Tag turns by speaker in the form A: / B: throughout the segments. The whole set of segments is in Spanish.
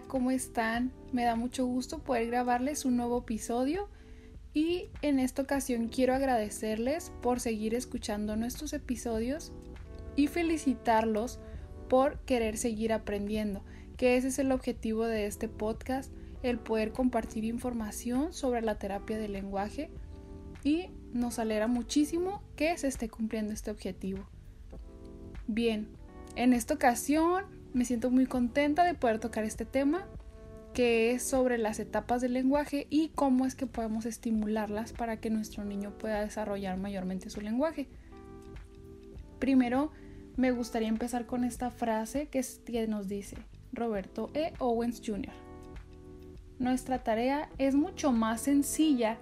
A: ¿Cómo están? Me da mucho gusto poder grabarles un nuevo episodio y en esta ocasión quiero agradecerles por seguir escuchando nuestros episodios y felicitarlos por querer seguir aprendiendo, que ese es el objetivo de este podcast, el poder compartir información sobre la terapia del lenguaje y nos alegra muchísimo que se esté cumpliendo este objetivo. Bien, en esta ocasión me siento muy contenta de poder tocar este tema que es sobre las etapas del lenguaje y cómo es que podemos estimularlas para que nuestro niño pueda desarrollar mayormente su lenguaje. Primero, me gustaría empezar con esta frase que, nos dice Roberto E. Owens Jr. Nuestra tarea es mucho más sencilla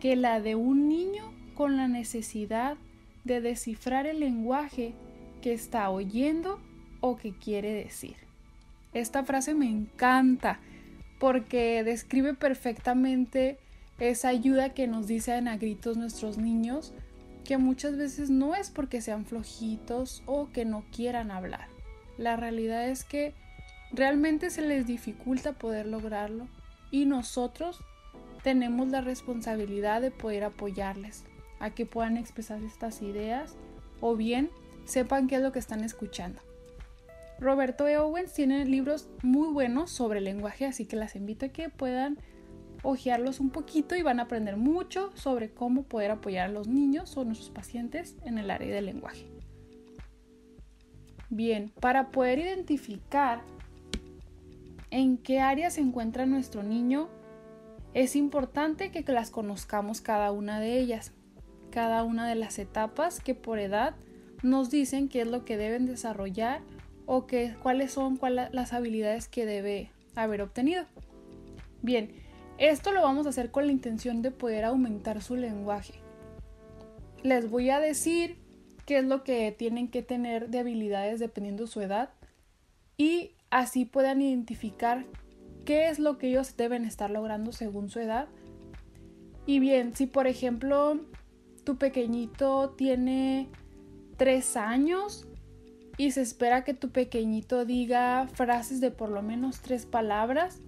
A: que la de un niño con la necesidad de descifrar el lenguaje que está oyendo o que quiere decir. Esta frase me encanta porque describe perfectamente esa ayuda que nos dicen a gritos nuestros niños, que muchas veces no es porque sean flojitos o que no quieran hablar. La realidad es que realmente se les dificulta poder lograrlo y nosotros tenemos la responsabilidad de poder apoyarles a que puedan expresar estas ideas o bien sepan qué es lo que están escuchando. Roberto E. Owens tiene libros muy buenos sobre lenguaje, así que las invito a que puedan hojearlos un poquito y van a aprender mucho sobre cómo poder apoyar a los niños o nuestros pacientes en el área del lenguaje. Bien, para poder identificar en qué área se encuentra nuestro niño, es importante que las conozcamos cada una de ellas, cada una de las etapas que por edad nos dicen qué es lo que deben desarrollar o que, cuáles son las habilidades que debe haber obtenido. Bien, esto lo vamos a hacer con la intención de poder aumentar su lenguaje. Les voy a decir qué es lo que tienen que tener de habilidades dependiendo de su edad y así puedan identificar qué es lo que ellos deben estar logrando según su edad. Y bien, si por ejemplo tu pequeñito tiene 3 años, y se espera que tu pequeñito diga frases de por lo menos tres palabras.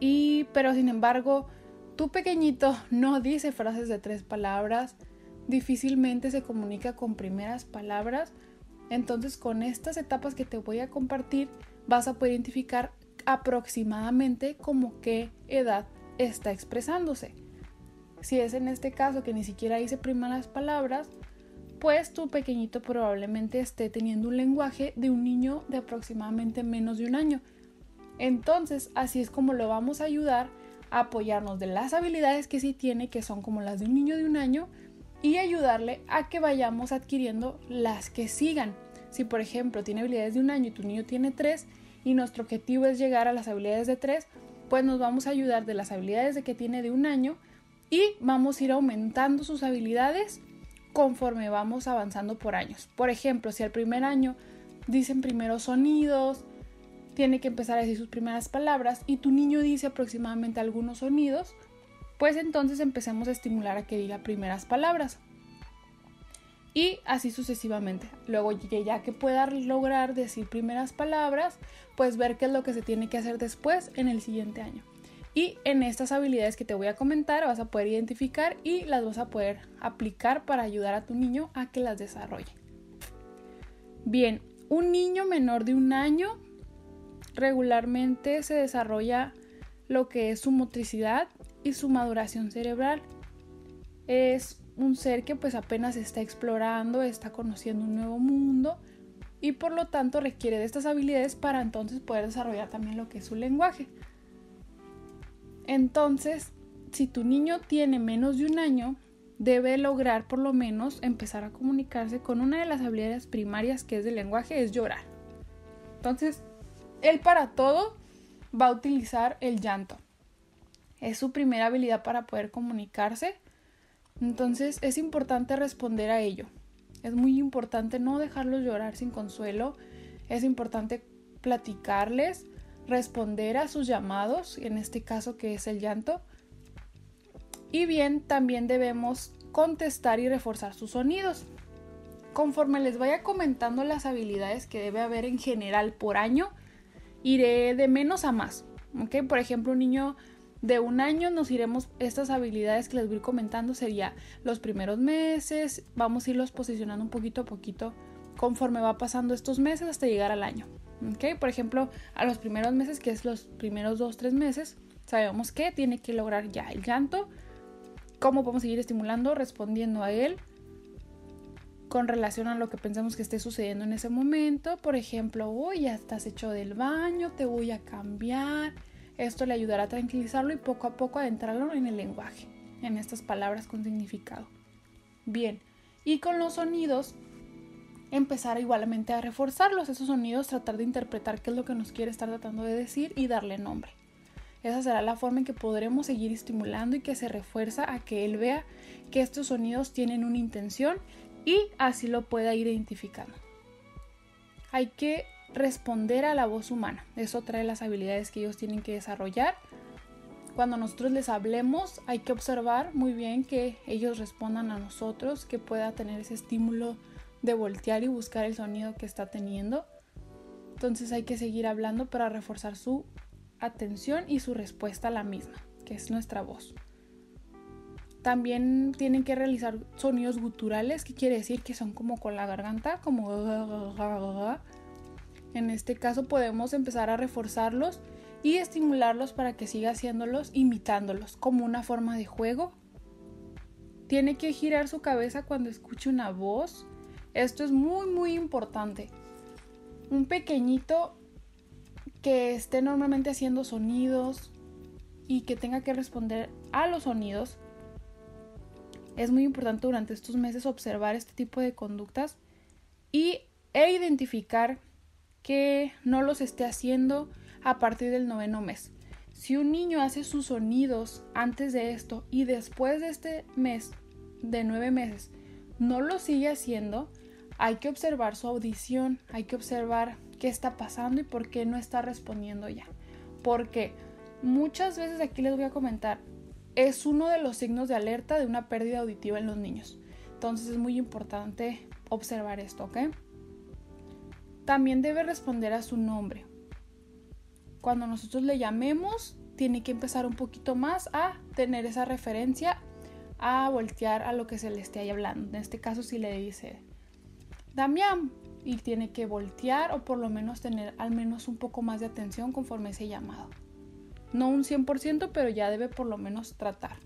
A: Y pero sin embargo, tu pequeñito no dice frases de tres palabras, difícilmente se comunica con primeras palabras. Entonces, con estas etapas que te voy a compartir, vas a poder identificar aproximadamente como qué edad está expresándose. Si es en este caso que ni siquiera dice primeras palabras, pues tu pequeñito probablemente esté teniendo un lenguaje de un niño de aproximadamente menos de un año. Entonces, así es como lo vamos a ayudar a apoyarnos de las habilidades que sí tiene, que son como las de un niño de un año, y ayudarle a que vayamos adquiriendo las que sigan. Si por ejemplo tiene habilidades de un año y tu niño tiene tres, y nuestro objetivo es llegar a las habilidades de tres, pues nos vamos a ayudar de las habilidades de que tiene de un año y vamos a ir aumentando sus habilidades conforme vamos avanzando por años. Por ejemplo, si al primer año dicen primeros sonidos, tiene que empezar a decir sus primeras palabras y tu niño dice aproximadamente algunos sonidos, pues entonces empecemos a estimular a que diga primeras palabras. Y así sucesivamente. Luego ya que pueda lograr decir primeras palabras, pues ver qué es lo que se tiene que hacer después en el siguiente año. Y en estas habilidades que te voy a comentar vas a poder identificar y las vas a poder aplicar para ayudar a tu niño a que las desarrolle. Bien, un niño menor de un año regularmente se desarrolla lo que es su motricidad y su maduración cerebral. Es un ser que pues apenas está explorando, está conociendo un nuevo mundo y por lo tanto requiere de estas habilidades para entonces poder desarrollar también lo que es su lenguaje. Entonces, si tu niño tiene menos de un año, debe lograr por lo menos empezar a comunicarse con una de las habilidades primarias que es del lenguaje, es llorar. Entonces, él para todo va a utilizar el llanto. Es su primera habilidad para poder comunicarse. Entonces, es importante responder a ello. Es muy importante no dejarlos llorar sin consuelo. Es importante platicarles, responder a sus llamados, en este caso que es el llanto, y bien, también debemos contestar y reforzar sus sonidos. Conforme les vaya comentando las habilidades que debe haber en general por año, iré de menos a más. ¿okay? Por ejemplo, un niño de un año nos iremos, estas habilidades que les voy comentando sería los primeros meses, vamos a irlos posicionando un poquito a poquito conforme va pasando estos meses hasta llegar al año. ¿Okay? Por ejemplo, a los primeros meses, que es los primeros dos, tres meses, sabemos que tiene que lograr ya el llanto, cómo podemos seguir estimulando, respondiendo a él con relación a lo que pensamos que esté sucediendo en ese momento. Por ejemplo, hoy ya estás hecho del baño, te voy a cambiar. Esto le ayudará a tranquilizarlo y poco a poco adentrarlo en el lenguaje, en estas palabras con significado. Bien, y con los sonidos, empezar igualmente a reforzarlos, esos sonidos, tratar de interpretar qué es lo que nos quiere estar tratando de decir y darle nombre. Esa será la forma en que podremos seguir estimulando y que se refuerza a que él vea que estos sonidos tienen una intención y así lo pueda ir identificando. Hay que responder a la voz humana. Es otra de las habilidades que ellos tienen que desarrollar. Cuando nosotros les hablemos, hay que observar muy bien que ellos respondan a nosotros, que pueda tener ese estímulo de voltear y buscar el sonido que está teniendo. Entonces hay que seguir hablando para reforzar su atención y su respuesta a la misma, que es nuestra voz. También tienen que realizar sonidos guturales, que quiere decir que son como con la garganta, como... En este caso podemos empezar a reforzarlos y estimularlos para que siga haciéndolos imitándolos como una forma de juego. Tiene que girar su cabeza cuando escuche una voz. Esto es muy muy importante. Un pequeñito que esté normalmente haciendo sonidos y que tenga que responder a los sonidos, es muy importante durante estos meses observar este tipo de conductas y, e identificar que no los esté haciendo a partir del noveno mes. Si un niño hace sus sonidos antes de esto y después de este mes de nueve meses no lo sigue haciendo, hay que observar su audición, hay que observar qué está pasando y por qué no está respondiendo ya. Porque muchas veces aquí les voy a comentar, es uno de los signos de alerta de una pérdida auditiva en los niños. Entonces es muy importante observar esto, ¿ok? También debe responder a su nombre. Cuando nosotros le llamemos, tiene que empezar un poquito más a tener esa referencia, a voltear a lo que se le esté hablando. En este caso, si le dice Y tiene que voltear o por lo menos tener al menos un poco más de atención conforme ese llamado. No un 100%, pero ya debe por lo menos tratar.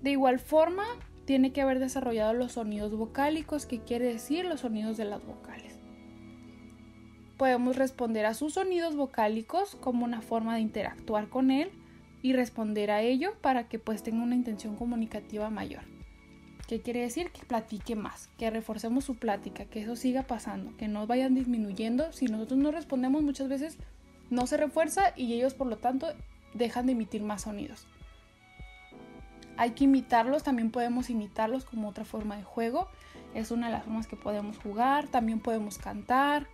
A: De igual forma, tiene que haber desarrollado los sonidos vocálicos, que quiere decir los sonidos de las vocales. Podemos responder a sus sonidos vocálicos como una forma de interactuar con él y responder a ello para que pues tenga una intención comunicativa mayor. ¿Qué quiere decir? Que platique más, que reforcemos su plática, que eso siga pasando, que no vayan disminuyendo. Si nosotros no respondemos muchas veces, no se refuerza y ellos por lo tanto dejan de emitir más sonidos. Hay que imitarlos, también podemos imitarlos como otra forma de juego. Es una de las formas que podemos jugar, también podemos cantar.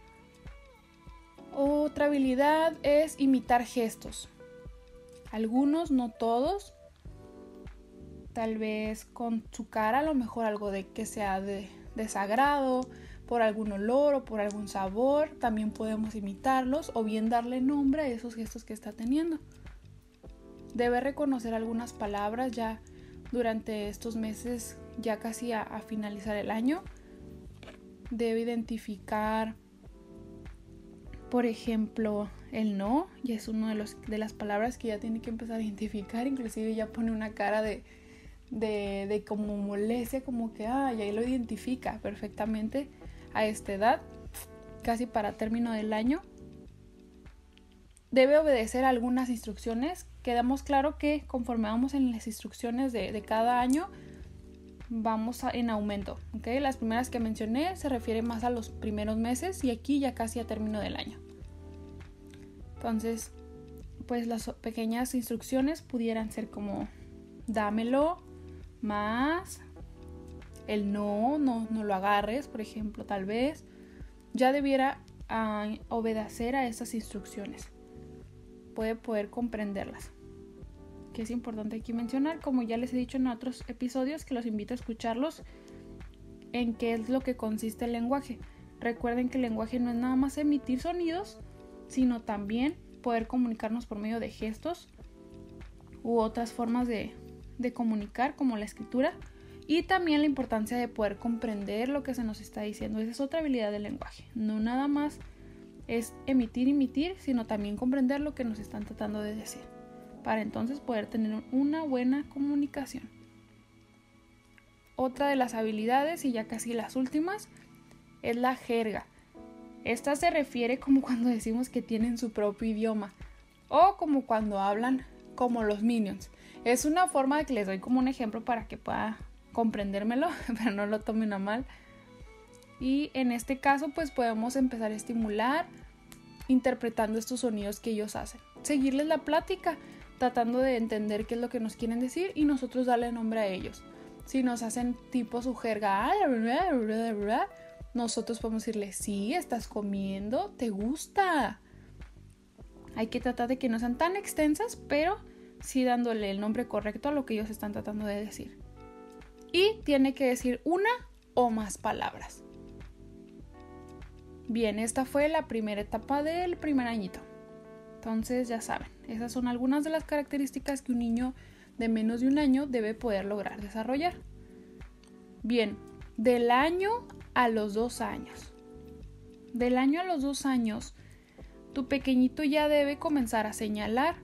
A: Otra habilidad es imitar gestos. Algunos, no todos, tal vez con su cara, a lo mejor algo de que sea de desagrado, por algún olor o por algún sabor, también podemos imitarlos o bien darle nombre a esos gestos que está teniendo. Debe reconocer algunas palabras ya durante estos meses, ya casi a, finalizar el año. Debe identificar, por ejemplo, el no, y es una de, de las palabras que ya tiene que empezar a identificar, inclusive ya pone una cara de, de, de como molestia, como que, ay, ahí lo identifica perfectamente a esta edad, casi para término del año. debe obedecer algunas instrucciones. Quedamos claro que conforme vamos en las instrucciones de, de cada año, vamos en aumento. ¿okay? Las primeras que mencioné se refieren más a los primeros meses y aquí ya casi a término del año. Entonces, pues las pequeñas instrucciones pudieran ser como dámelo, más, el no, no, no lo agarres, por ejemplo, tal vez, ya debiera ah, obedecer a esas instrucciones. Puede poder comprenderlas que es importante aquí mencionar, como ya les he dicho en otros episodios, que los invito a escucharlos en qué es lo que consiste el lenguaje. Recuerden que el lenguaje no es nada más emitir sonidos, sino también poder comunicarnos por medio de gestos u otras formas de, de comunicar, como la escritura, y también la importancia de poder comprender lo que se nos está diciendo. Esa es otra habilidad del lenguaje. No nada más es emitir, emitir, sino también comprender lo que nos están tratando de decir para entonces poder tener una buena comunicación. Otra de las habilidades, y ya casi las últimas, es la jerga. Esta se refiere como cuando decimos que tienen su propio idioma o como cuando hablan como los minions. Es una forma de que les doy como un ejemplo para que pueda comprendérmelo, pero no lo tomen a mal. Y en este caso pues podemos empezar a estimular interpretando estos sonidos que ellos hacen. Seguirles la plática tratando de entender qué es lo que nos quieren decir y nosotros darle nombre a ellos. Si nos hacen tipo su jerga, nosotros podemos decirle, sí, estás comiendo, te gusta. Hay que tratar de que no sean tan extensas, pero sí dándole el nombre correcto a lo que ellos están tratando de decir. Y tiene que decir una o más palabras. Bien, esta fue la primera etapa del primer añito. Entonces ya saben, esas son algunas de las características que un niño de menos de un año debe poder lograr desarrollar. Bien, del año a los dos años. Del año a los dos años, tu pequeñito ya debe comenzar a señalar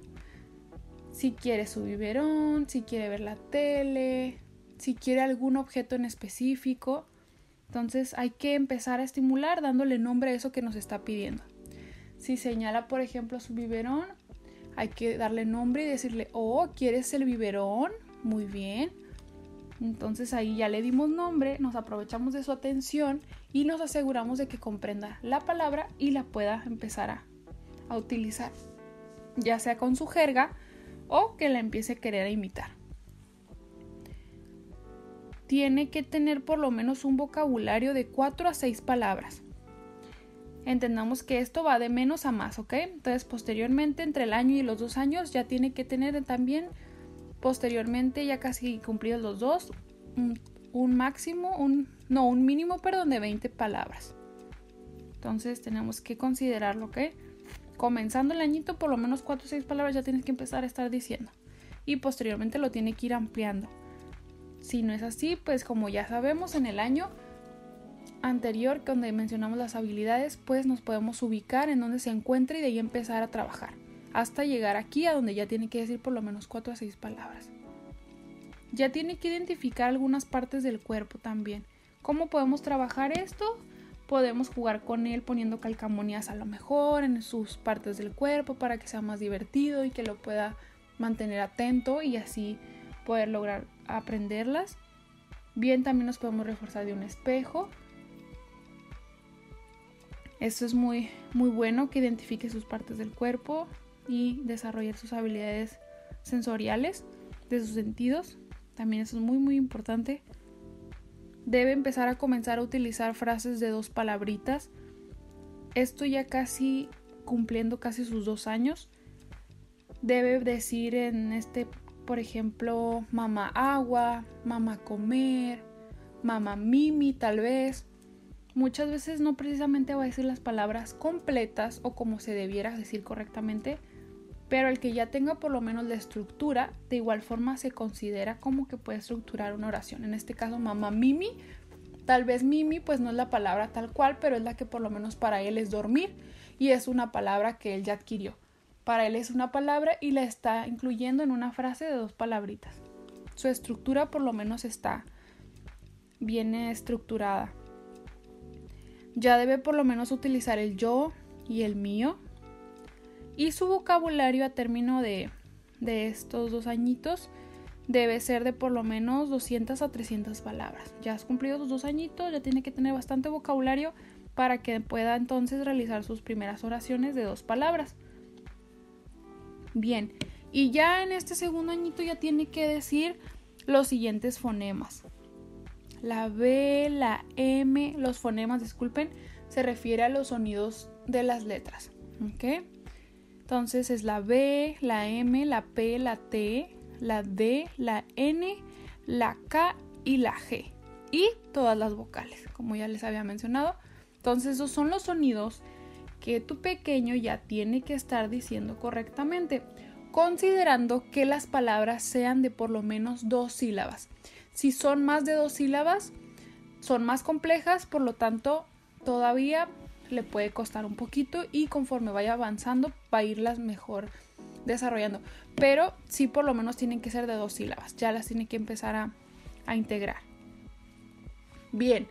A: si quiere su biberón, si quiere ver la tele, si quiere algún objeto en específico. Entonces hay que empezar a estimular dándole nombre a eso que nos está pidiendo. Si señala, por ejemplo, su biberón, hay que darle nombre y decirle, oh, ¿quieres el biberón? Muy bien. Entonces ahí ya le dimos nombre, nos aprovechamos de su atención y nos aseguramos de que comprenda la palabra y la pueda empezar a, utilizar, ya sea con su jerga o que la empiece a querer imitar. Tiene que tener por lo menos un vocabulario de 4 a 6 palabras entendamos que esto va de menos a más, ¿ok? Entonces, posteriormente, entre el año y los dos años, ya tiene que tener también, posteriormente, ya casi cumplidos los dos, un, máximo, un, no, un mínimo, perdón, de 20 palabras. Entonces, tenemos que considerarlo, ¿ok? Comenzando el añito, por lo menos 4 o 6 palabras ya tienes que empezar a estar diciendo. Y posteriormente lo tiene que ir ampliando. Si no es así, pues como ya sabemos, en el año anterior donde mencionamos las habilidades, pues nos podemos ubicar en donde se encuentra y de ahí empezar a trabajar, hasta llegar aquí a donde ya tiene que decir por lo menos 4 a 6 palabras. Ya tiene que identificar algunas partes del cuerpo también. ¿Cómo podemos trabajar esto? Podemos jugar con él poniendo calcamonías a lo mejor en sus partes del cuerpo para que sea más divertido y que lo pueda mantener atento y así poder lograr aprenderlas. Bien, también nos podemos reforzar de un espejo esto es muy, muy bueno que identifique sus partes del cuerpo y desarrollar sus habilidades sensoriales de sus sentidos. También eso es muy, muy importante. Debe empezar a comenzar a utilizar frases de dos palabritas. Esto ya casi cumpliendo casi sus dos años. Debe decir en este, por ejemplo, mamá agua, mamá comer, mamá mimi tal vez muchas veces no precisamente va a decir las palabras completas o como se debiera decir correctamente, pero el que ya tenga por lo menos la estructura, de igual forma se considera como que puede estructurar una oración. En este caso, mamá Mimi, tal vez Mimi pues no es la palabra tal cual, pero es la que por lo menos para él es dormir y es una palabra que él ya adquirió. Para él es una palabra y la está incluyendo en una frase de dos palabritas. Su estructura por lo menos está bien estructurada ya debe por lo menos utilizar el yo y el mío. Y su vocabulario a término de, de estos dos añitos debe ser de por lo menos 200 a 300 palabras. Ya has cumplido tus dos añitos, ya tiene que tener bastante vocabulario para que pueda entonces realizar sus primeras oraciones de dos palabras. Bien, y ya en este segundo añito ya tiene que decir los siguientes fonemas. La B, la M, los fonemas, disculpen, se refiere a los sonidos de las letras. ¿Ok? Entonces es la B, la M, la P, la T, la D, la N, la K y la G. Y todas las vocales, como ya les había mencionado. Entonces esos son los sonidos que tu pequeño ya tiene que estar diciendo correctamente, considerando que las palabras sean de por lo menos dos sílabas. Si son más de dos sílabas, son más complejas, por lo tanto, todavía le puede costar un poquito y conforme vaya avanzando va a irlas mejor desarrollando. Pero sí por lo menos tienen que ser de dos sílabas, ya las tiene que empezar a, a integrar. Bien,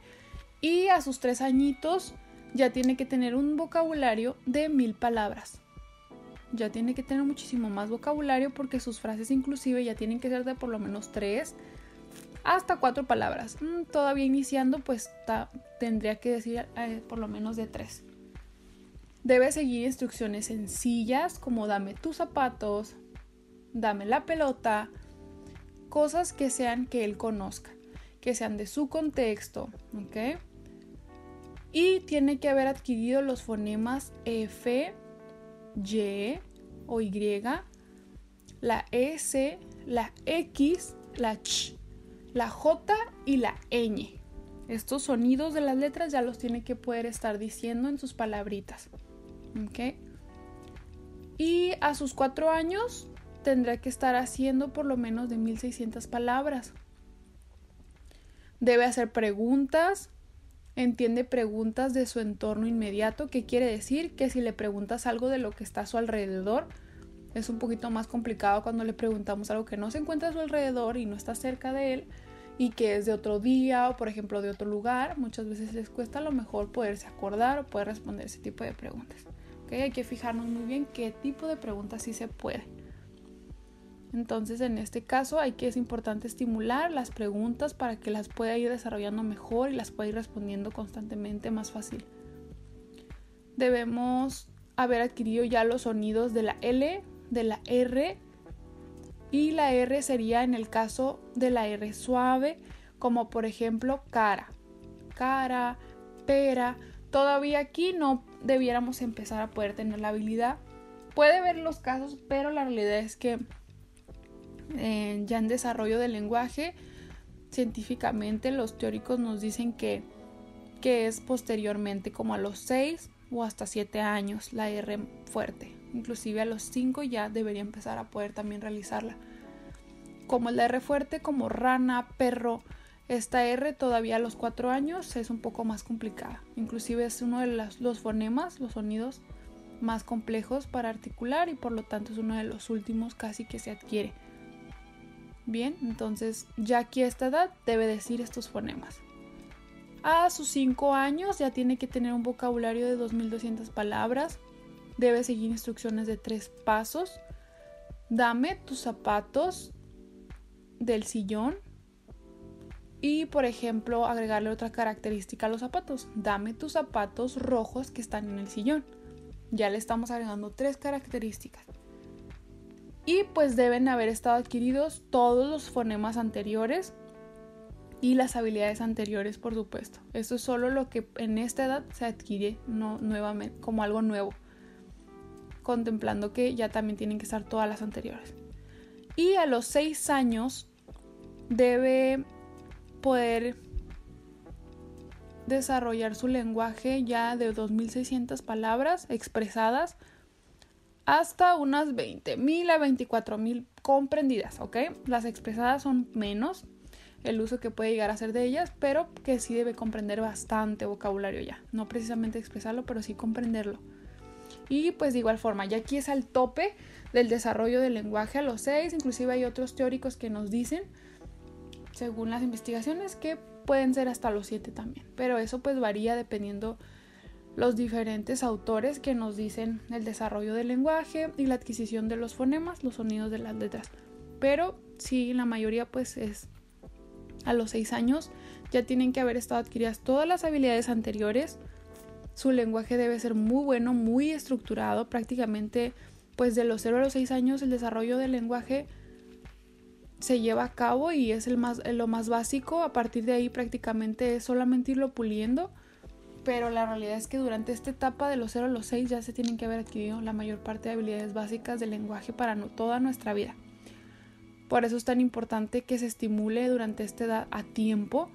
A: y a sus tres añitos ya tiene que tener un vocabulario de mil palabras. Ya tiene que tener muchísimo más vocabulario porque sus frases inclusive ya tienen que ser de por lo menos tres hasta cuatro palabras. Mm, todavía iniciando, pues tendría que decir eh, por lo menos de tres. Debe seguir instrucciones sencillas como dame tus zapatos, dame la pelota, cosas que sean que él conozca, que sean de su contexto, ¿ok? Y tiene que haber adquirido los fonemas F, Y o Y, la S, la X, la Ch la J y la ñ. Estos sonidos de las letras ya los tiene que poder estar diciendo en sus palabritas. ¿Ok? Y a sus cuatro años tendrá que estar haciendo por lo menos de 1600 palabras. Debe hacer preguntas, entiende preguntas de su entorno inmediato, que quiere decir que si le preguntas algo de lo que está a su alrededor, es un poquito más complicado cuando le preguntamos algo que no se encuentra a su alrededor y no está cerca de él y que es de otro día o por ejemplo de otro lugar, muchas veces les cuesta a lo mejor poderse acordar o poder responder ese tipo de preguntas. ¿Okay? Hay que fijarnos muy bien qué tipo de preguntas sí se puede. Entonces en este caso hay que es importante estimular las preguntas para que las pueda ir desarrollando mejor y las pueda ir respondiendo constantemente más fácil. Debemos haber adquirido ya los sonidos de la L, de la R y la R sería en el caso de la R suave, como por ejemplo cara, cara, pera. Todavía aquí no debiéramos empezar a poder tener la habilidad. Puede ver los casos, pero la realidad es que eh, ya en desarrollo del lenguaje, científicamente los teóricos nos dicen que, que es posteriormente como a los 6 o hasta 7 años la R fuerte inclusive a los 5 ya debería empezar a poder también realizarla. Como la R fuerte, como rana, perro, esta R todavía a los 4 años es un poco más complicada. Inclusive es uno de los, fonemas, los sonidos más complejos para articular y por lo tanto es uno de los últimos casi que se adquiere. Bien, entonces ya aquí a esta edad debe decir estos fonemas. A sus 5 años ya tiene que tener un vocabulario de 2200 palabras, debe seguir instrucciones de tres pasos. Dame tus zapatos del sillón. Y por ejemplo, agregarle otra característica a los zapatos. Dame tus zapatos rojos que están en el sillón. Ya le estamos agregando tres características. Y pues deben haber estado adquiridos todos los fonemas anteriores y las habilidades anteriores, por supuesto. Esto es solo lo que en esta edad se adquiere no, nuevamente como algo nuevo contemplando que ya también tienen que estar todas las anteriores. Y a los 6 años debe poder desarrollar su lenguaje ya de 2.600 palabras expresadas hasta unas 20.000 a 24.000 comprendidas, ¿ok? Las expresadas son menos el uso que puede llegar a ser de ellas, pero que sí debe comprender bastante vocabulario ya. No precisamente expresarlo, pero sí comprenderlo. Y pues de igual forma, ya aquí es al tope del desarrollo del lenguaje a los 6, inclusive hay otros teóricos que nos dicen, según las investigaciones, que pueden ser hasta los 7 también, pero eso pues varía dependiendo los diferentes autores que nos dicen el desarrollo del lenguaje y la adquisición de los fonemas, los sonidos de las letras. Pero sí, la mayoría pues es a los 6 años ya tienen que haber estado adquiridas todas las habilidades anteriores. Su lenguaje debe ser muy bueno, muy estructurado, prácticamente pues de los 0 a los 6 años el desarrollo del lenguaje se lleva a cabo y es el más, lo más básico. A partir de ahí prácticamente es solamente irlo puliendo. Pero la realidad es que durante esta etapa de los 0 a los 6 ya se tienen que haber adquirido la mayor parte de habilidades básicas del lenguaje para toda nuestra vida. Por eso es tan importante que se estimule durante esta edad a tiempo.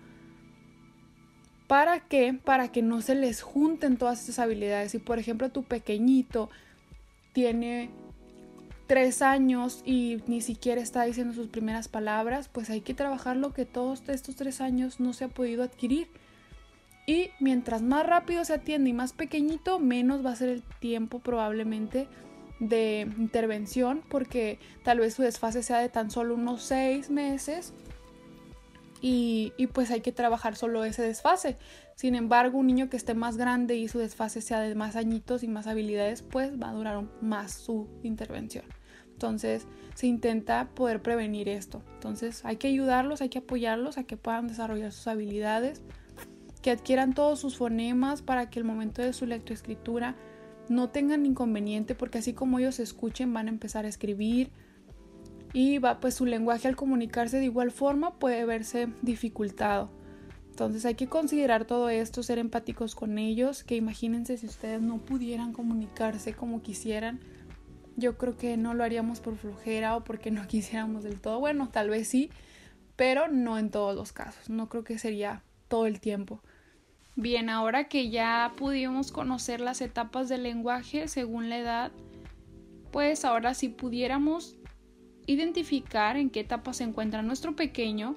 A: ¿Para qué? Para que no se les junten todas estas habilidades. Si por ejemplo tu pequeñito tiene tres años y ni siquiera está diciendo sus primeras palabras, pues hay que trabajar lo que todos estos tres años no se ha podido adquirir. Y mientras más rápido se atiende y más pequeñito, menos va a ser el tiempo probablemente de intervención, porque tal vez su desfase sea de tan solo unos seis meses y, pues hay que trabajar solo ese desfase. Sin embargo, un niño que esté más grande y su desfase sea de más añitos y más habilidades, pues va a durar más su intervención. Entonces se intenta poder prevenir esto. Entonces hay que ayudarlos, hay que apoyarlos a que puedan desarrollar sus habilidades, que adquieran todos sus fonemas para que el momento de su lectoescritura no tengan inconveniente, porque así como ellos escuchen van a empezar a escribir y va pues su lenguaje al comunicarse de igual forma puede verse dificultado. Entonces hay que considerar todo esto, ser empáticos con ellos, que imagínense si ustedes no pudieran comunicarse como quisieran, yo creo que no lo haríamos por flojera o porque no quisiéramos del todo. Bueno, tal vez sí, pero no en todos los casos. No creo que sería todo el tiempo. Bien, ahora que ya pudimos conocer las etapas del lenguaje según la edad, pues ahora si pudiéramos identificar en qué etapa se encuentra nuestro pequeño,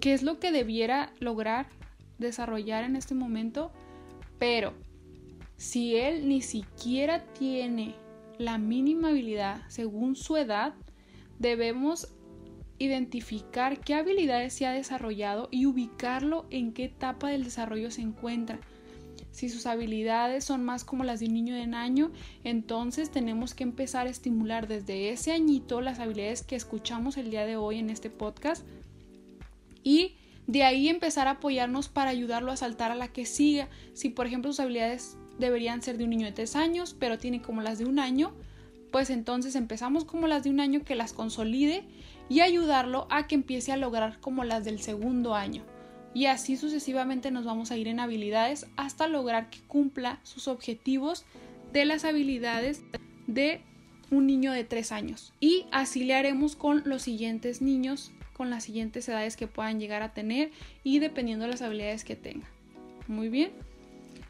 A: qué es lo que debiera lograr desarrollar en este momento, pero si él ni siquiera tiene la mínima habilidad según su edad, debemos identificar qué habilidades se ha desarrollado y ubicarlo en qué etapa del desarrollo se encuentra. Si sus habilidades son más como las de un niño de un año, entonces tenemos que empezar a estimular desde ese añito las habilidades que escuchamos el día de hoy en este podcast y de ahí empezar a apoyarnos para ayudarlo a saltar a la que siga. Si por ejemplo sus habilidades deberían ser de un niño de tres años, pero tiene como las de un año, pues entonces empezamos como las de un año que las consolide y ayudarlo a que empiece a lograr como las del segundo año. Y así sucesivamente nos vamos a ir en habilidades hasta lograr que cumpla sus objetivos de las habilidades de un niño de tres años. Y así le haremos con los siguientes niños, con las siguientes edades que puedan llegar a tener y dependiendo de las habilidades que tenga. Muy bien.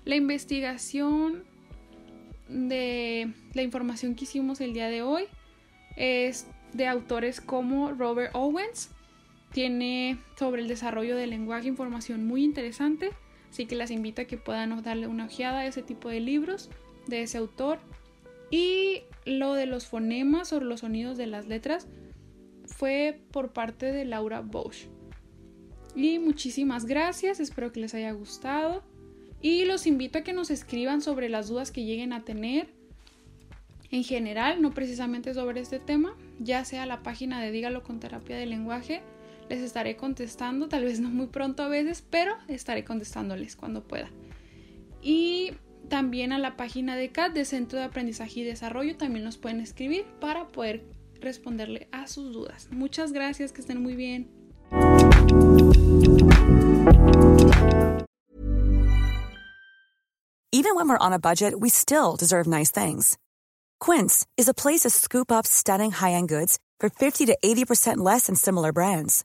A: La investigación de la información que hicimos el día de hoy es de autores como Robert Owens. Tiene sobre el desarrollo del lenguaje información muy interesante, así que las invito a que puedan darle una ojeada a ese tipo de libros de ese autor. Y lo de los fonemas o los sonidos de las letras fue por parte de Laura Bosch. Y muchísimas gracias, espero que les haya gustado. Y los invito a que nos escriban sobre las dudas que lleguen a tener en general, no precisamente sobre este tema, ya sea la página de Dígalo con terapia de lenguaje, les estaré contestando, tal vez no muy pronto a veces, pero estaré contestándoles cuando pueda. Y también a la página de CAT de Centro de Aprendizaje y Desarrollo también nos pueden escribir para poder responderle a sus dudas. Muchas gracias, que estén muy bien.
B: Even when we're on a budget, we still deserve nice things. Quince is a place to scoop up stunning high-end goods for 50 to 80% less than similar brands.